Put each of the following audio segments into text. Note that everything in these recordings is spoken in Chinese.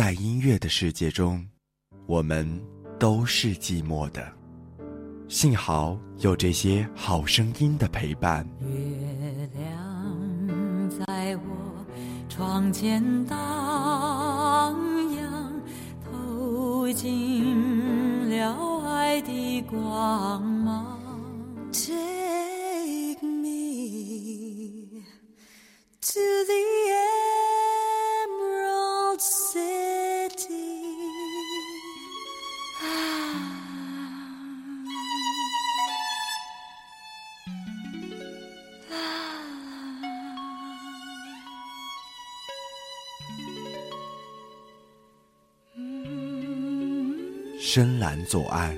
在音乐的世界中，我们都是寂寞的。幸好有这些好声音的陪伴。月亮在我窗前荡漾，透进了爱的光芒。Take me to the end. 深蓝左岸，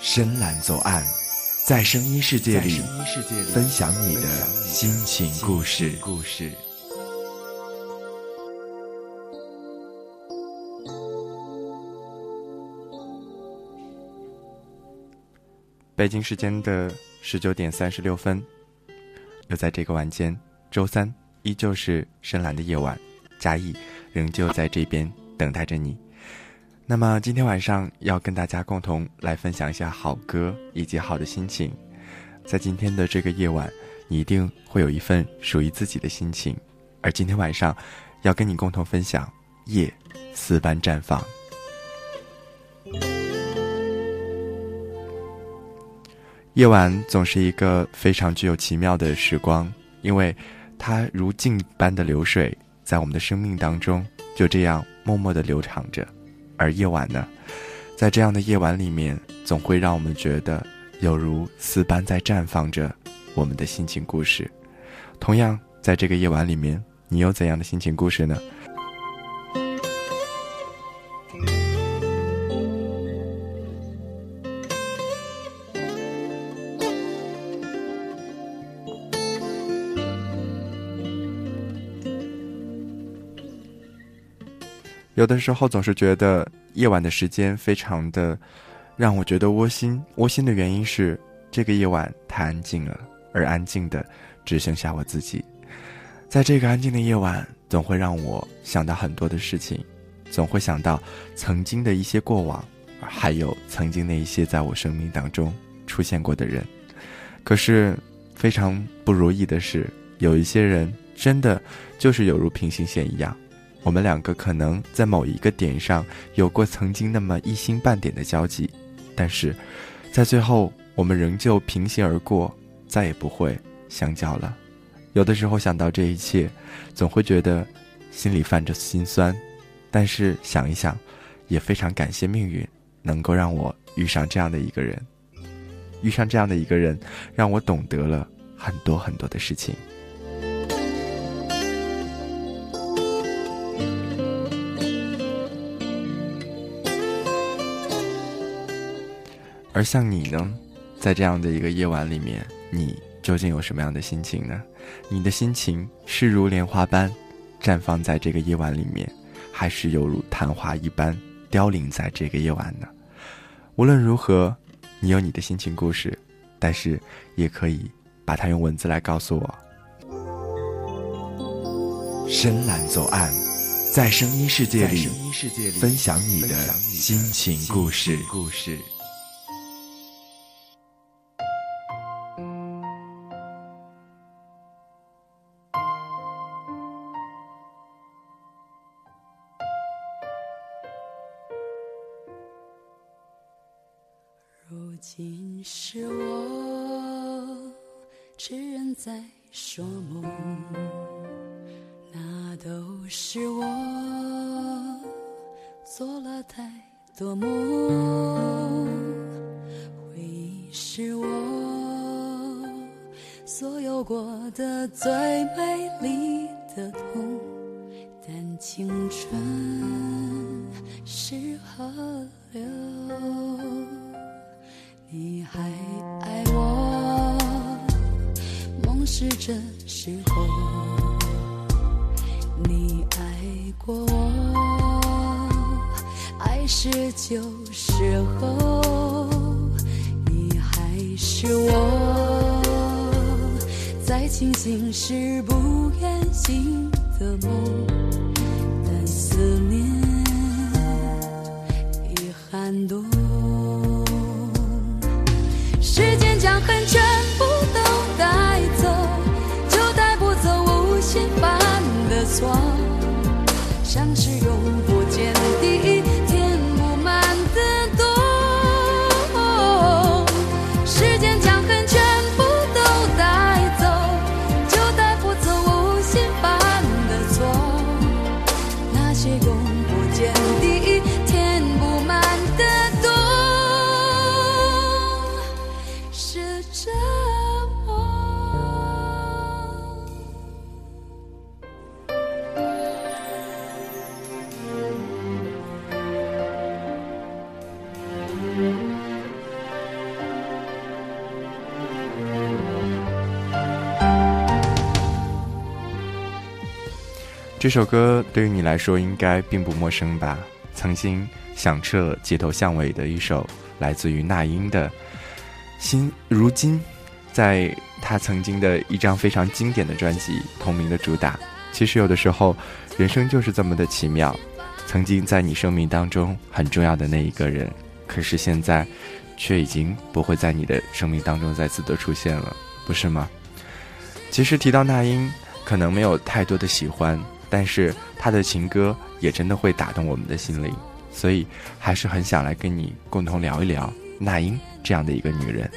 深蓝左岸，在声音世界里分享你的心情故事。故事。北京时间的十九点三十六分，又在这个晚间，周三依旧是深蓝的夜晚，嘉义仍旧在这边等待着你。那么今天晚上要跟大家共同来分享一下好歌以及好的心情。在今天的这个夜晚，你一定会有一份属于自己的心情。而今天晚上，要跟你共同分享夜四般绽放。夜晚总是一个非常具有奇妙的时光，因为它如镜般的流水，在我们的生命当中就这样默默的流淌着。而夜晚呢，在这样的夜晚里面，总会让我们觉得有如丝般在绽放着我们的心情故事。同样，在这个夜晚里面，你有怎样的心情故事呢？有的时候总是觉得夜晚的时间非常的让我觉得窝心。窝心的原因是这个夜晚太安静了，而安静的只剩下我自己。在这个安静的夜晚，总会让我想到很多的事情，总会想到曾经的一些过往，还有曾经那一些在我生命当中出现过的人。可是非常不如意的是，有一些人真的就是有如平行线一样。我们两个可能在某一个点上有过曾经那么一星半点的交集，但是，在最后我们仍旧平行而过，再也不会相交了。有的时候想到这一切，总会觉得心里泛着心酸，但是想一想，也非常感谢命运能够让我遇上这样的一个人，遇上这样的一个人，让我懂得了很多很多的事情。而像你呢，在这样的一个夜晚里面，你究竟有什么样的心情呢？你的心情是如莲花般绽放在这个夜晚里面，还是犹如昙花一般凋零在这个夜晚呢？无论如何，你有你的心情故事，但是也可以把它用文字来告诉我。深蓝左岸，在声音世界里分享你的心情故事。故事。过的最美丽的痛，但青春是河流。你还爱我，梦是这时候。你爱过我，爱是旧时候。你还是我，清醒是不愿醒的梦，但思念已寒冬。时间将恨全部都带走，就带不走无限犯的错，像是永不见底。这首歌对于你来说应该并不陌生吧？曾经响彻街头巷尾的一首来自于那英的《心》，如今在她曾经的一张非常经典的专辑同名的主打。其实有的时候，人生就是这么的奇妙。曾经在你生命当中很重要的那一个人，可是现在却已经不会在你的生命当中再次的出现了，不是吗？其实提到那英，可能没有太多的喜欢。但是他的情歌也真的会打动我们的心灵，所以还是很想来跟你共同聊一聊那英这样的一个女人。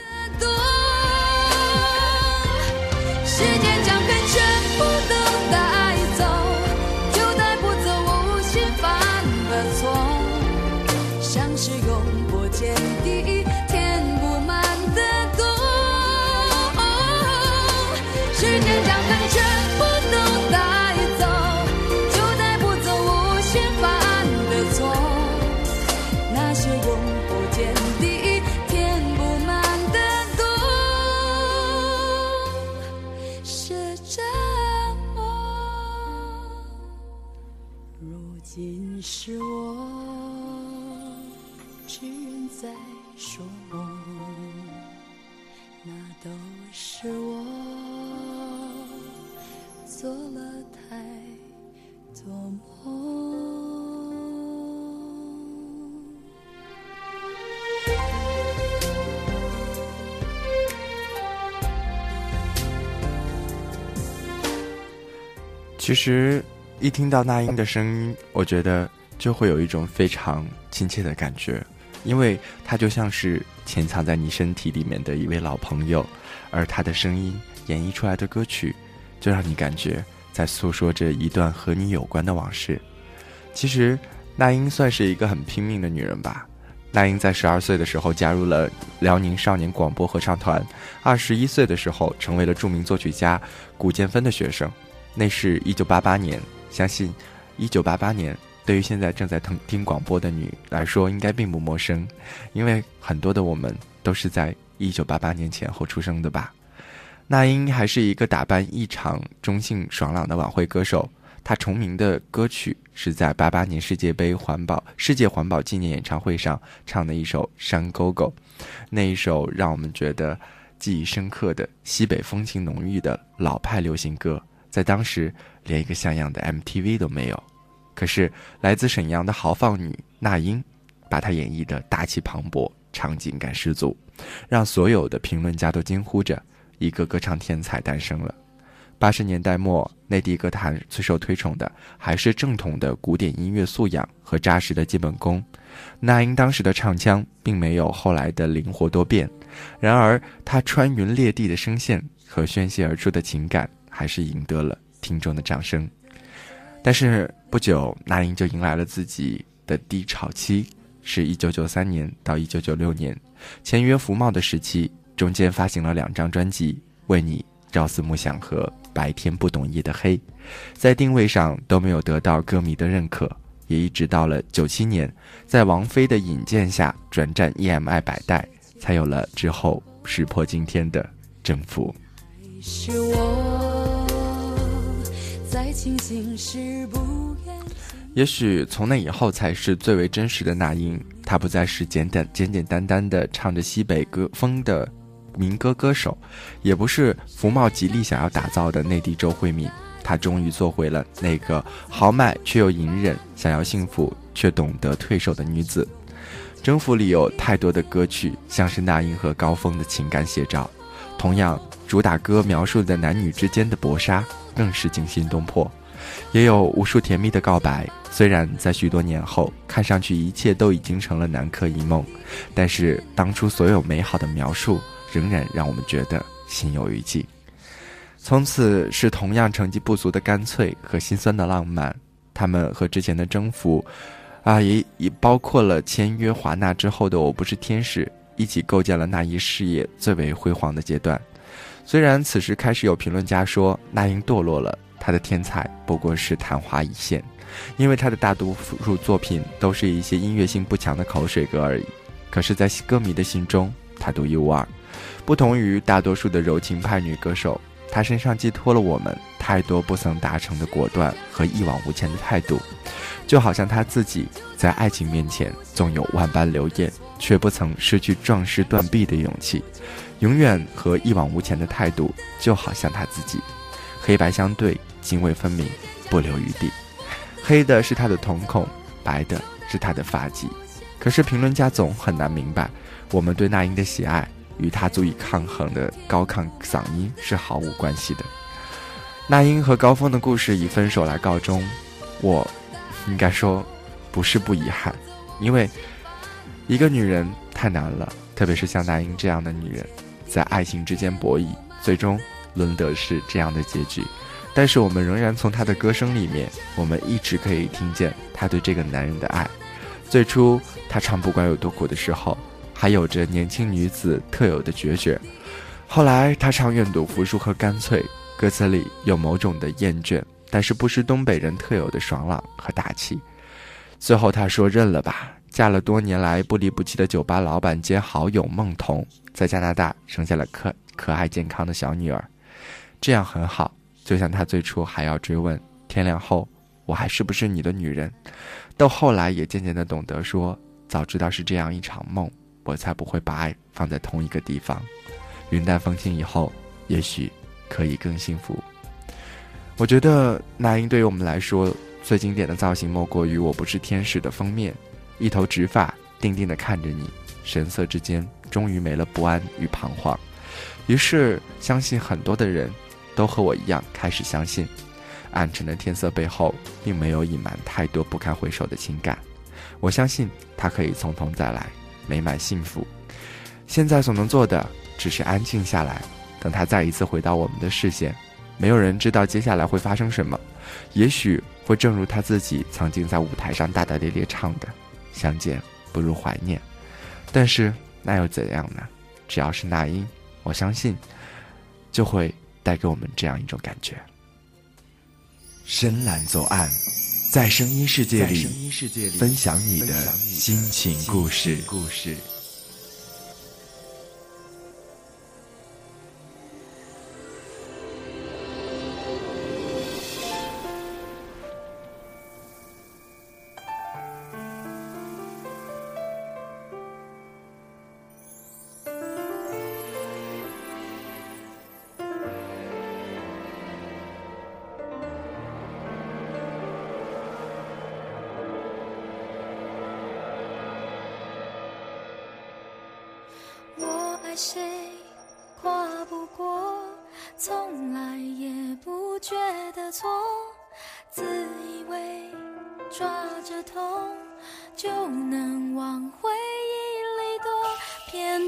在说梦，那都是我做了太多梦。其实一听到那英的声音，我觉得就会有一种非常亲切的感觉，因为她就像是潜藏在你身体里面的一位老朋友，而她的声音演绎出来的歌曲，就让你感觉在诉说着一段和你有关的往事。其实那英算是一个很拼命的女人吧。那英在十二岁的时候加入了辽宁少年广播合唱团，二十一岁的时候成为了著名作曲家古建芬的学生。那是一九八八年，相信一九八八年对于现在正在听听广播的你来说，应该并不陌生，因为很多的我们都是在一九八八年前后出生的吧。那英还是一个打扮异常中性爽朗的晚会歌手，她重名的歌曲是在八八年世界杯环保世界环保纪念演唱会上唱的一首《山沟沟》，那一首让我们觉得记忆深刻的西北风情浓郁的老派流行歌。在当时，连一个像样的 MTV 都没有。可是，来自沈阳的豪放女那英，把她演绎的大气磅礴，场景感十足，让所有的评论家都惊呼着：一个歌唱天才诞生了。八十年代末，内地歌坛最受推崇的还是正统的古典音乐素养和扎实的基本功。那英当时的唱腔并没有后来的灵活多变，然而她穿云裂地的声线和宣泄而出的情感。还是赢得了听众的掌声，但是不久，那英就迎来了自己的低潮期，是一九九三年到一九九六年，签约福茂的时期，中间发行了两张专辑，《为你朝思暮想》和《白天不懂夜的黑》，在定位上都没有得到歌迷的认可，也一直到了九七年，在王菲的引荐下转战 EMI 百代，才有了之后石破惊天的征服。是我在清醒时不也许从那以后才是最为真实的那英，她不再是简单简简单单的唱着西北歌风的民歌歌手，也不是福茂极力想要打造的内地周慧敏。她终于做回了那个豪迈却又隐忍、想要幸福却懂得退守的女子。《征服》里有太多的歌曲，像是那英和高峰的情感写照。同样，主打歌描述的男女之间的搏杀，更是惊心动魄。也有无数甜蜜的告白，虽然在许多年后，看上去一切都已经成了南柯一梦，但是当初所有美好的描述，仍然让我们觉得心有余悸。从此是同样成绩不足的干脆和心酸的浪漫，他们和之前的征服，啊，也也包括了签约华纳之后的我不是天使，一起构建了那一事业最为辉煌的阶段。虽然此时开始有评论家说那英堕落了，她的天才不过是昙花一现，因为她的大多数作品都是一些音乐性不强的口水歌而已。可是，在歌迷的心中，她独一无二，不同于大多数的柔情派女歌手。她身上寄托了我们太多不曾达成的果断和一往无前的态度，就好像她自己在爱情面前纵有万般流言，却不曾失去壮士断臂的勇气，永远和一往无前的态度，就好像他自己，黑白相对，泾渭分明，不留余地。黑的是他的瞳孔，白的是他的发髻。可是评论家总很难明白，我们对那英的喜爱。与他足以抗衡的高亢嗓音是毫无关系的。那英和高峰的故事以分手来告终，我应该说不是不遗憾，因为一个女人太难了，特别是像那英这样的女人，在爱情之间博弈，最终轮得是这样的结局。但是我们仍然从他的歌声里面，我们一直可以听见她对这个男人的爱。最初她唱不管有多苦的时候。还有着年轻女子特有的决绝。后来，他唱愿赌服输和干脆，歌词里有某种的厌倦，但是不失东北人特有的爽朗和大气。最后，他说：“认了吧。”嫁了多年来不离不弃的酒吧老板兼好友孟彤，在加拿大生下了可可爱健康的小女儿，这样很好。就像他最初还要追问天亮后我还是不是你的女人，到后来也渐渐的懂得说：“早知道是这样一场梦。”我才不会把爱放在同一个地方。云淡风轻以后，也许可以更幸福。我觉得那英对于我们来说最经典的造型，莫过于《我不是天使》的封面，一头直发，定定的看着你，神色之间终于没了不安与彷徨。于是，相信很多的人都和我一样开始相信，暗沉的天色背后，并没有隐瞒太多不堪回首的情感。我相信他可以从头再来。美满幸福，现在所能做的只是安静下来，等他再一次回到我们的视线。没有人知道接下来会发生什么，也许会正如他自己曾经在舞台上大大咧咧唱的：“相见不如怀念。”但是那又怎样呢？只要是那英，我相信就会带给我们这样一种感觉。深蓝左岸。在声音世界里，分享你的心情故事。谁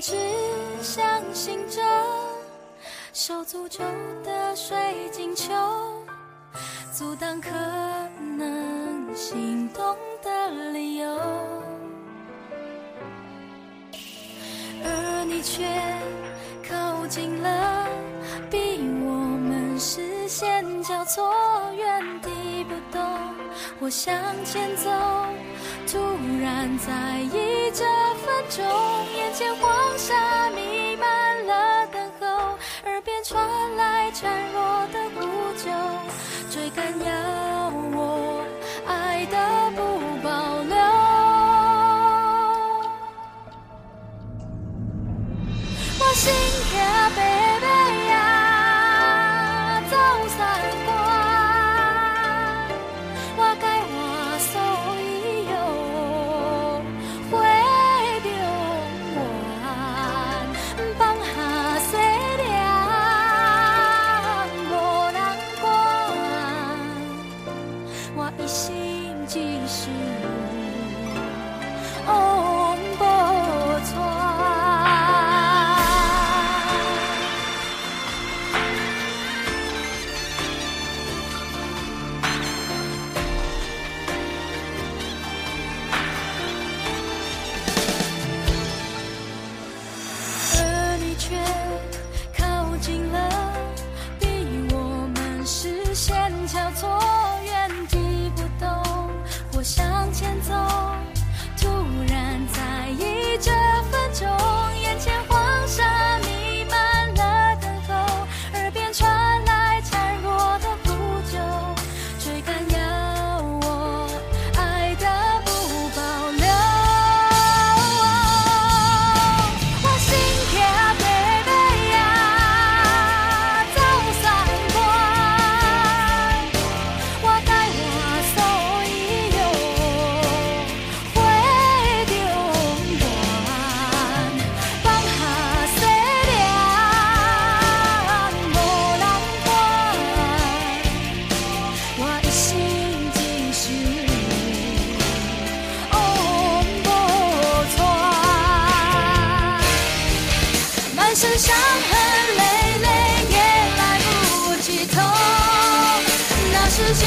只相信着受诅咒的水晶球，阻挡可能心动的理由。而你却靠近了，逼我们视线交错，原地不动。我向前走，突然在意这分钟，眼前黄沙弥漫了等候，耳边传来孱弱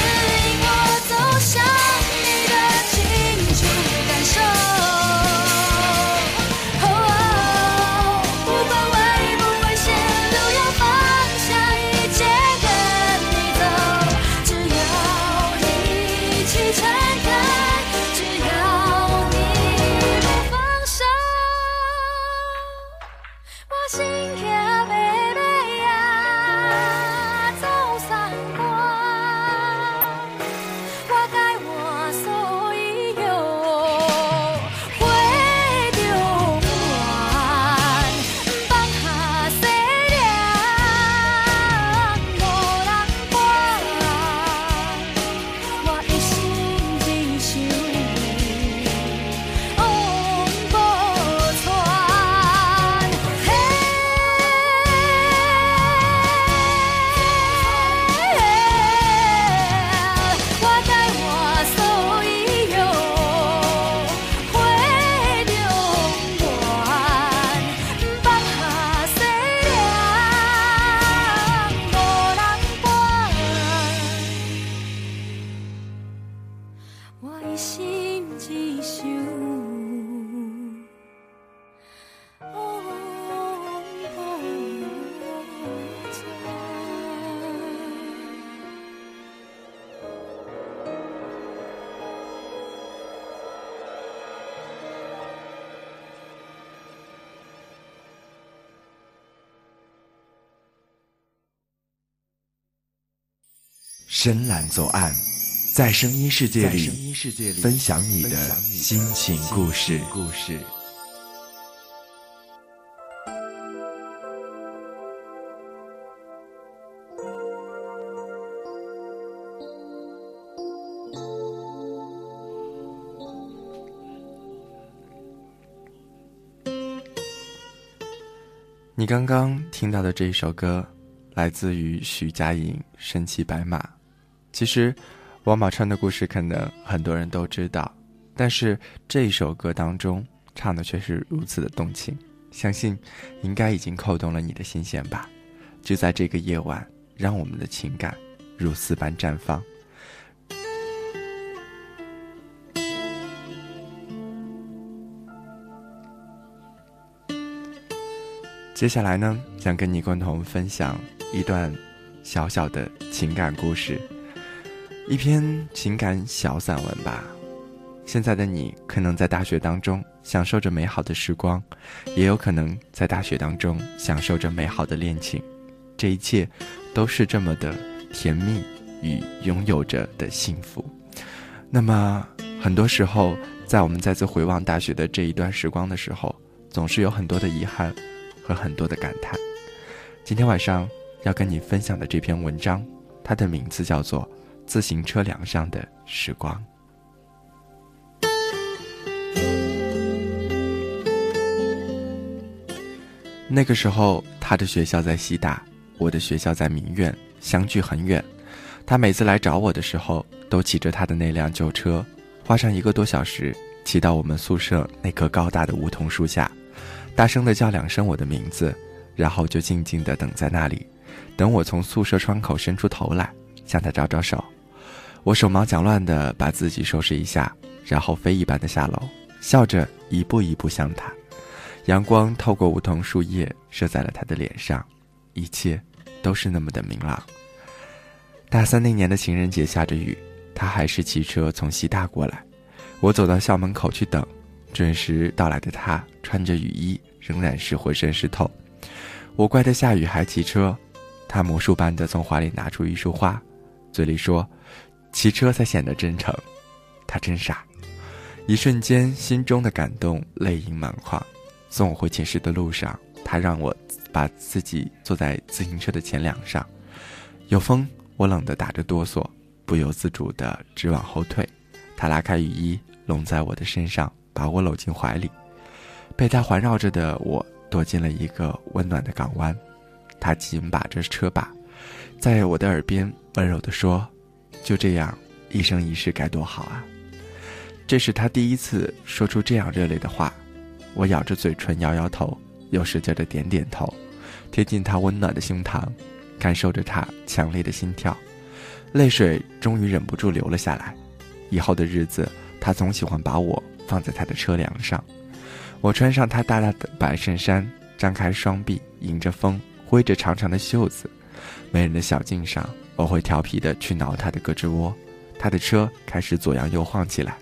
指引我走向深蓝左岸，在声音世界里分享你的心情故事。故事。你刚刚听到的这一首歌，来自于徐佳莹《身骑白马》。其实，王宝钏的故事可能很多人都知道，但是这首歌当中唱的却是如此的动情，相信应该已经扣动了你的心弦吧。就在这个夜晚，让我们的情感如丝般绽放。接下来呢，想跟你共同分享一段小小的情感故事，一篇情感小散文吧。现在的你可能在大学当中享受着美好的时光，也有可能在大学当中享受着美好的恋情，这一切都是这么的甜蜜与拥有着的幸福。那么，很多时候，在我们再次回望大学的这一段时光的时候，总是有很多的遗憾。和很多的感叹。今天晚上要跟你分享的这篇文章，它的名字叫做《自行车梁上的时光》。那个时候，他的学校在西大，我的学校在民院，相距很远。他每次来找我的时候，都骑着他的那辆旧车，花上一个多小时，骑到我们宿舍那棵高大的梧桐树下。大声的叫两声我的名字，然后就静静的等在那里，等我从宿舍窗口伸出头来，向他招招手。我手忙脚乱的把自己收拾一下，然后飞一般的下楼，笑着一步一步向他。阳光透过梧桐树叶射在了他的脸上，一切都是那么的明朗。大三那年的情人节下着雨，他还是骑车从西大过来，我走到校门口去等。准时到来的他穿着雨衣，仍然是浑身湿透。我怪他下雨还骑车，他魔术般的从怀里拿出一束花，嘴里说：“骑车才显得真诚。”他真傻，一瞬间心中的感动泪盈满眶。送我回寝室的路上，他让我把自己坐在自行车的前梁上，有风，我冷得打着哆嗦，不由自主的直往后退。他拉开雨衣，拢在我的身上。把我搂进怀里，被他环绕着的我躲进了一个温暖的港湾。他紧把着车把，在我的耳边温柔地说：“就这样，一生一世该多好啊！”这是他第一次说出这样热烈的话。我咬着嘴唇，摇摇头，又使劲的点点头，贴近他温暖的胸膛，感受着他强烈的心跳。泪水终于忍不住流了下来。以后的日子，他总喜欢把我放在他的车梁上，我穿上他大大的白衬衫，张开双臂，迎着风，挥着长长的袖子。没人的小径上，我会调皮的去挠他的胳肢窝。他的车开始左摇右晃起来，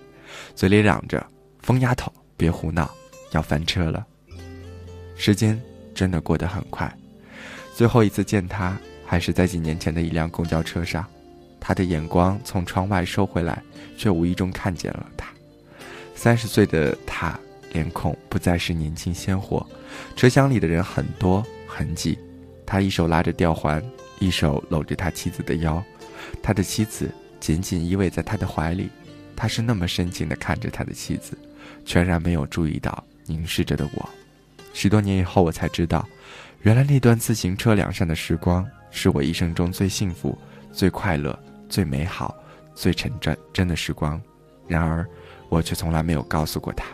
嘴里嚷着：“疯丫头，别胡闹，要翻车了。”时间真的过得很快。最后一次见他，还是在几年前的一辆公交车上。他的眼光从窗外收回来，却无意中看见了他。三十岁的他，脸孔不再是年轻鲜活。车厢里的人很多很挤，他一手拉着吊环，一手搂着他妻子的腰，他的妻子紧紧依偎在他的怀里。他是那么深情地看着他的妻子，全然没有注意到凝视着的我。十多年以后，我才知道，原来那段自行车梁上的时光，是我一生中最幸福、最快乐。最美好、最纯真真的时光，然而，我却从来没有告诉过他。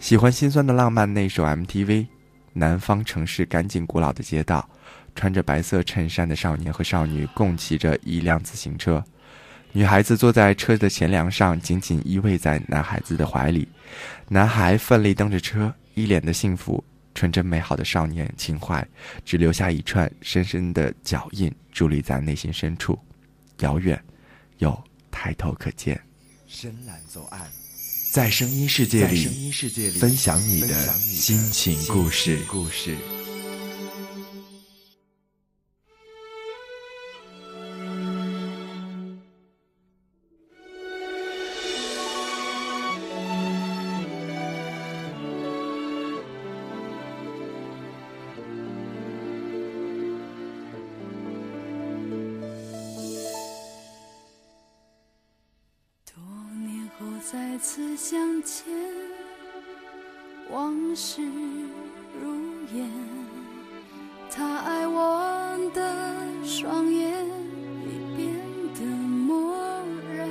喜欢心酸的浪漫那首 MTV，南方城市干净古老的街道，穿着白色衬衫的少年和少女共骑着一辆自行车，女孩子坐在车的前梁上，紧紧依偎在男孩子的怀里，男孩奋力蹬着车，一脸的幸福，纯真美好的少年情怀，只留下一串深深的脚印，伫立在内心深处。遥远，又抬头可见。深蓝左岸，在声音世界里分享你的心情故事。再往事如烟。他爱我的双眼已变得漠然，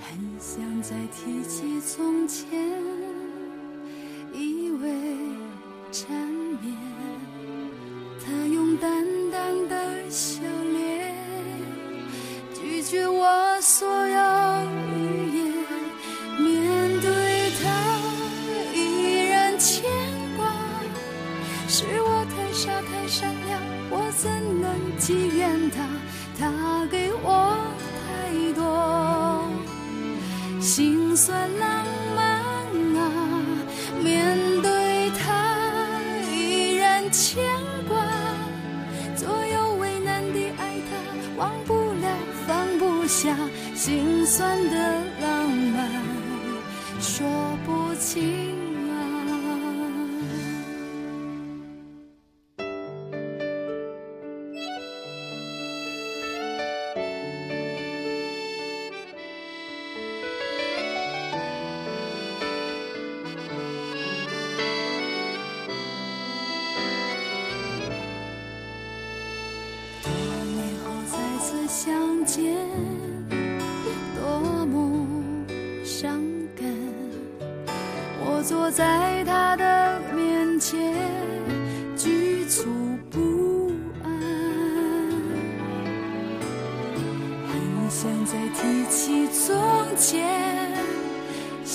很想再提起从前，忘不了，放不下。心酸的浪漫，说不清。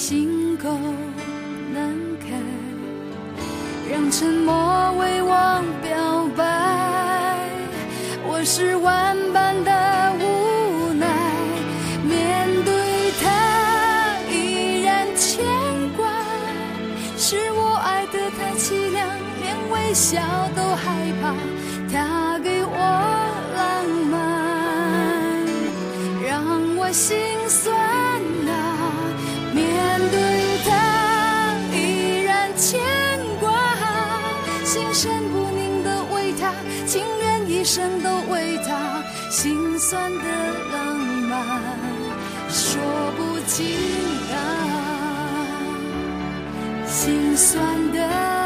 心口难开，让沉默为我表白，我是万般的生都为他，心酸的浪漫说不尽啊，心酸的。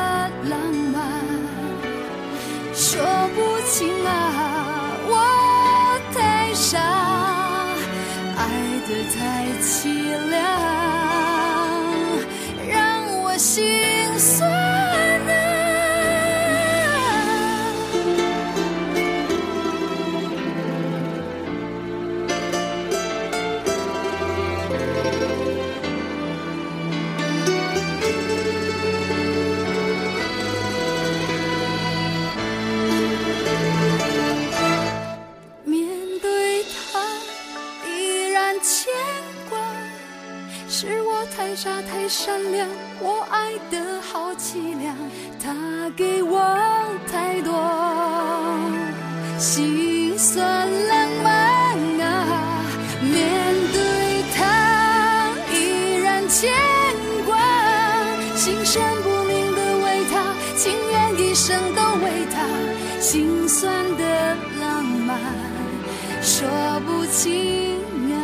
说不清啊。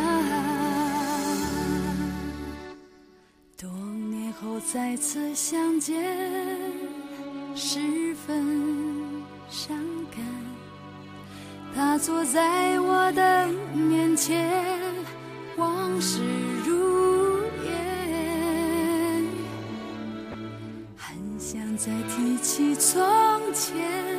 多年后再次相见，十分伤感。他坐在我的面前，往事如烟，很想再提起从前。